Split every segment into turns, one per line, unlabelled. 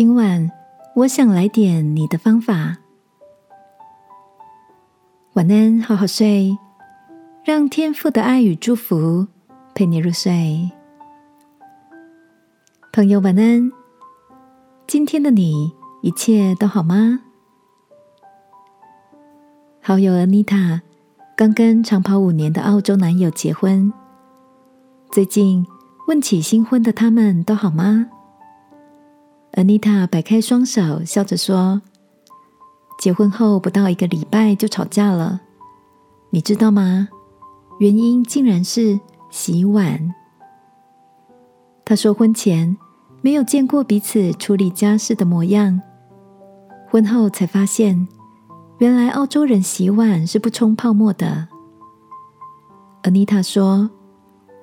今晚我想来点你的方法。晚安，好好睡，让天父的爱与祝福陪你入睡。朋友，晚安。今天的你一切都好吗？好友安妮塔刚跟长跑五年的澳洲男友结婚，最近问起新婚的他们都好吗？Anita 摆开双手，笑着说：“结婚后不到一个礼拜就吵架了，你知道吗？原因竟然是洗碗。”她说：“婚前没有见过彼此处理家事的模样，婚后才发现，原来澳洲人洗碗是不冲泡沫的。” Anita 说：“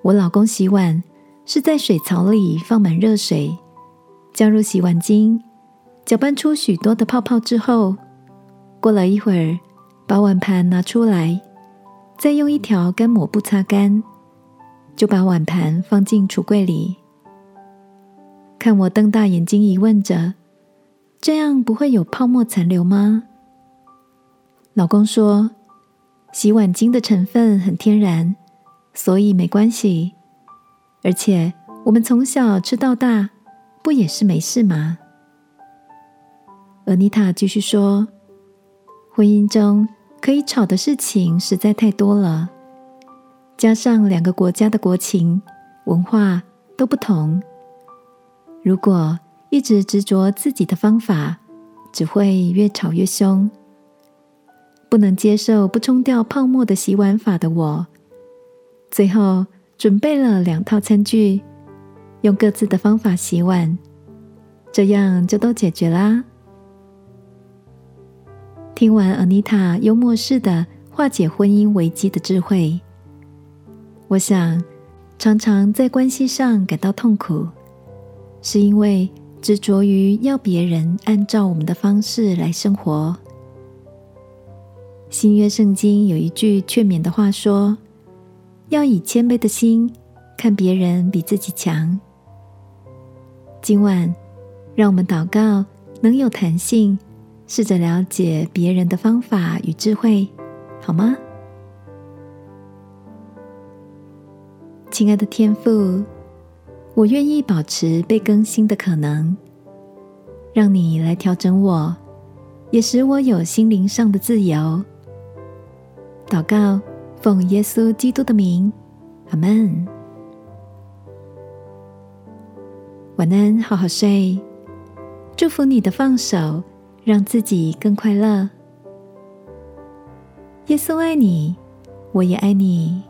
我老公洗碗是在水槽里放满热水。”加入洗碗精，搅拌出许多的泡泡之后，过了一会儿，把碗盘拿出来，再用一条干抹布擦干，就把碗盘放进橱柜里。看我瞪大眼睛疑问着：“这样不会有泡沫残留吗？”老公说：“洗碗精的成分很天然，所以没关系。而且我们从小吃到大。”不也是没事吗？而妮塔继续说：“婚姻中可以吵的事情实在太多了，加上两个国家的国情、文化都不同，如果一直执着自己的方法，只会越吵越凶。不能接受不冲掉泡沫的洗碗法的我，最后准备了两套餐具。”用各自的方法洗碗，这样就都解决啦。听完阿妮塔幽默式的化解婚姻危机的智慧，我想，常常在关系上感到痛苦，是因为执着于要别人按照我们的方式来生活。新约圣经有一句劝勉的话说：“要以谦卑的心看别人比自己强。”今晚，让我们祷告，能有弹性，试着了解别人的方法与智慧，好吗？亲爱的天父，我愿意保持被更新的可能，让你来调整我，也使我有心灵上的自由。祷告，奉耶稣基督的名，阿门。晚安，好好睡。祝福你的放手，让自己更快乐。耶稣爱你，我也爱你。